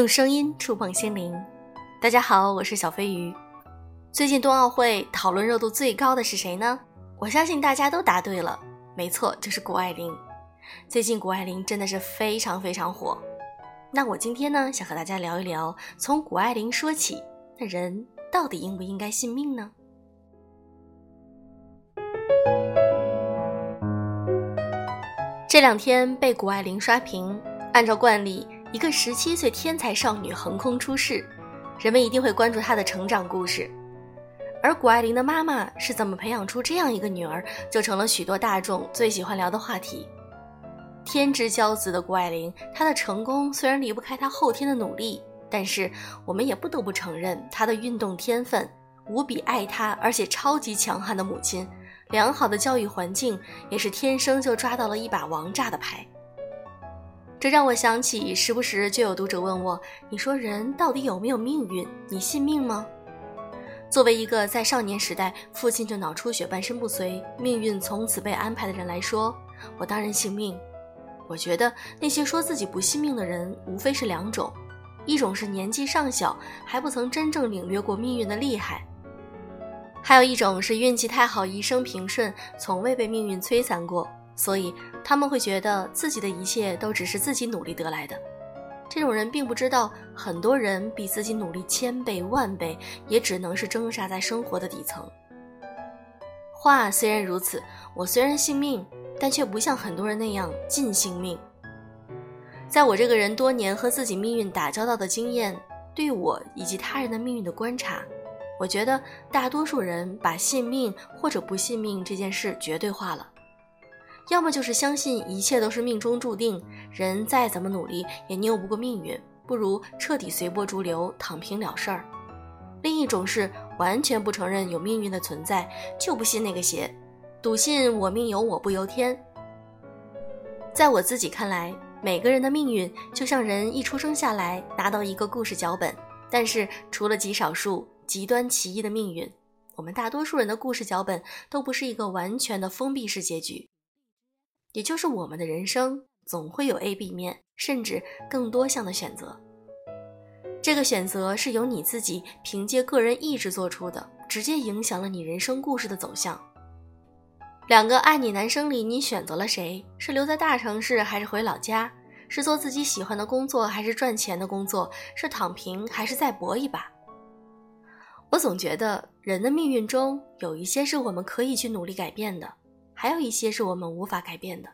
用声音触碰心灵。大家好，我是小飞鱼。最近冬奥会讨论热度最高的是谁呢？我相信大家都答对了，没错，就是谷爱凌。最近谷爱凌真的是非常非常火。那我今天呢，想和大家聊一聊，从谷爱凌说起，那人到底应不应该信命呢？这两天被谷爱凌刷屏，按照惯例。一个十七岁天才少女横空出世，人们一定会关注她的成长故事。而谷爱凌的妈妈是怎么培养出这样一个女儿，就成了许多大众最喜欢聊的话题。天之骄子的谷爱凌，她的成功虽然离不开她后天的努力，但是我们也不得不承认她的运动天分、无比爱她而且超级强悍的母亲、良好的教育环境，也是天生就抓到了一把王炸的牌。这让我想起，时不时就有读者问我：“你说人到底有没有命运？你信命吗？”作为一个在少年时代父亲就脑出血、半身不遂，命运从此被安排的人来说，我当然信命。我觉得那些说自己不信命的人，无非是两种：一种是年纪尚小，还不曾真正领略过命运的厉害；还有一种是运气太好，一生平顺，从未被命运摧残过。所以他们会觉得自己的一切都只是自己努力得来的。这种人并不知道，很多人比自己努力千倍万倍，也只能是挣扎在生活的底层。话虽然如此，我虽然信命，但却不像很多人那样尽信命。在我这个人多年和自己命运打交道的经验，对我以及他人的命运的观察，我觉得大多数人把信命或者不信命这件事绝对化了。要么就是相信一切都是命中注定，人再怎么努力也拗不过命运，不如彻底随波逐流，躺平了事儿；另一种是完全不承认有命运的存在，就不信那个邪，笃信我命由我不由天。在我自己看来，每个人的命运就像人一出生下来拿到一个故事脚本，但是除了极少数极端奇异的命运，我们大多数人的故事脚本都不是一个完全的封闭式结局。也就是我们的人生总会有 A、B 面，甚至更多项的选择。这个选择是由你自己凭借个人意志做出的，直接影响了你人生故事的走向。两个爱你男生里，你选择了谁？是留在大城市，还是回老家？是做自己喜欢的工作，还是赚钱的工作？是躺平，还是再搏一把？我总觉得人的命运中有一些是我们可以去努力改变的。还有一些是我们无法改变的，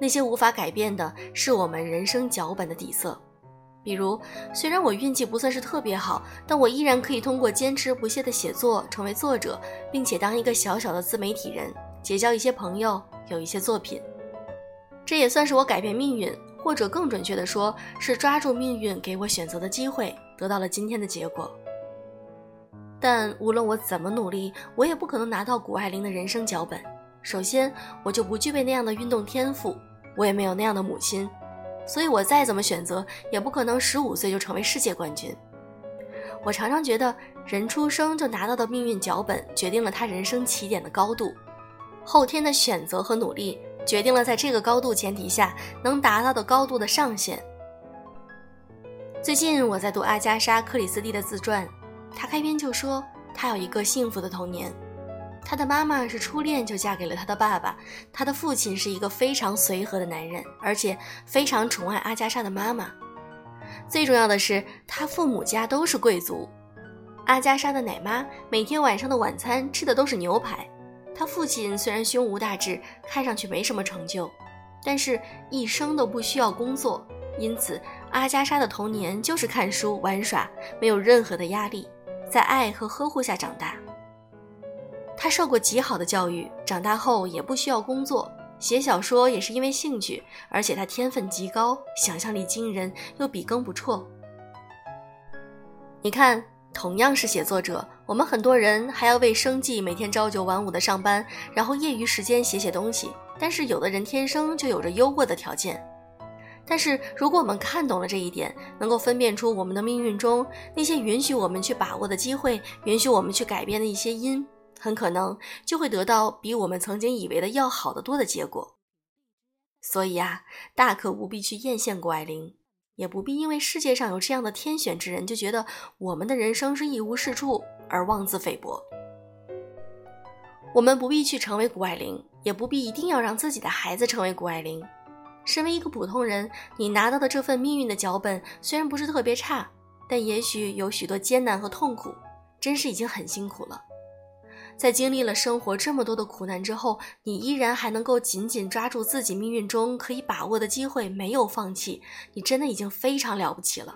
那些无法改变的是我们人生脚本的底色。比如，虽然我运气不算是特别好，但我依然可以通过坚持不懈的写作成为作者，并且当一个小小的自媒体人，结交一些朋友，有一些作品。这也算是我改变命运，或者更准确的说，是抓住命运给我选择的机会，得到了今天的结果。但无论我怎么努力，我也不可能拿到谷爱凌的人生脚本。首先，我就不具备那样的运动天赋，我也没有那样的母亲，所以我再怎么选择，也不可能十五岁就成为世界冠军。我常常觉得，人出生就拿到的命运脚本，决定了他人生起点的高度，后天的选择和努力，决定了在这个高度前提下能达到的高度的上限。最近我在读阿加莎·克里斯蒂的自传，她开篇就说，她有一个幸福的童年。他的妈妈是初恋就嫁给了他的爸爸，他的父亲是一个非常随和的男人，而且非常宠爱阿加莎的妈妈。最重要的是，他父母家都是贵族。阿加莎的奶妈每天晚上的晚餐吃的都是牛排。他父亲虽然胸无大志，看上去没什么成就，但是一生都不需要工作，因此阿加莎的童年就是看书玩耍，没有任何的压力，在爱和呵护下长大。他受过极好的教育，长大后也不需要工作，写小说也是因为兴趣，而且他天分极高，想象力惊人，又笔耕不辍。你看，同样是写作者，我们很多人还要为生计每天朝九晚五的上班，然后业余时间写写东西。但是有的人天生就有着优渥的条件。但是如果我们看懂了这一点，能够分辨出我们的命运中那些允许我们去把握的机会，允许我们去改变的一些因。很可能就会得到比我们曾经以为的要好得多的结果。所以啊，大可不必去艳羡谷爱凌。也不必因为世界上有这样的天选之人，就觉得我们的人生是一无是处而妄自菲薄。我们不必去成为谷爱凌，也不必一定要让自己的孩子成为谷爱凌。身为一个普通人，你拿到的这份命运的脚本虽然不是特别差，但也许有许多艰难和痛苦，真是已经很辛苦了。在经历了生活这么多的苦难之后，你依然还能够紧紧抓住自己命运中可以把握的机会，没有放弃，你真的已经非常了不起了。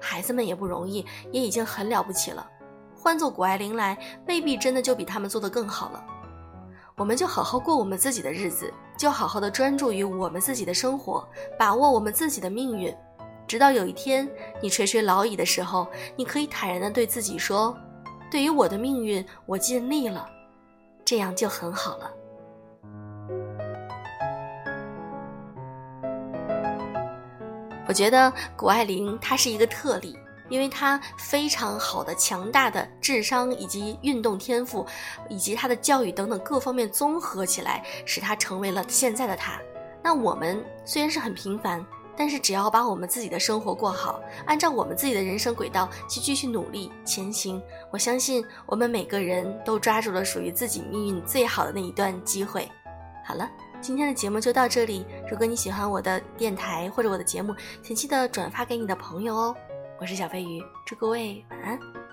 孩子们也不容易，也已经很了不起了。换做谷爱凌来，未必真的就比他们做得更好了。我们就好好过我们自己的日子，就好好的专注于我们自己的生活，把握我们自己的命运，直到有一天你垂垂老矣的时候，你可以坦然的对自己说。对于我的命运，我尽力了，这样就很好了。我觉得谷爱凌她是一个特例，因为她非常好的、强大的智商以及运动天赋，以及她的教育等等各方面综合起来，使她成为了现在的她。那我们虽然是很平凡。但是只要把我们自己的生活过好，按照我们自己的人生轨道去继续努力前行，我相信我们每个人都抓住了属于自己命运最好的那一段机会。好了，今天的节目就到这里。如果你喜欢我的电台或者我的节目，请记得转发给你的朋友哦。我是小飞鱼，祝各位晚安。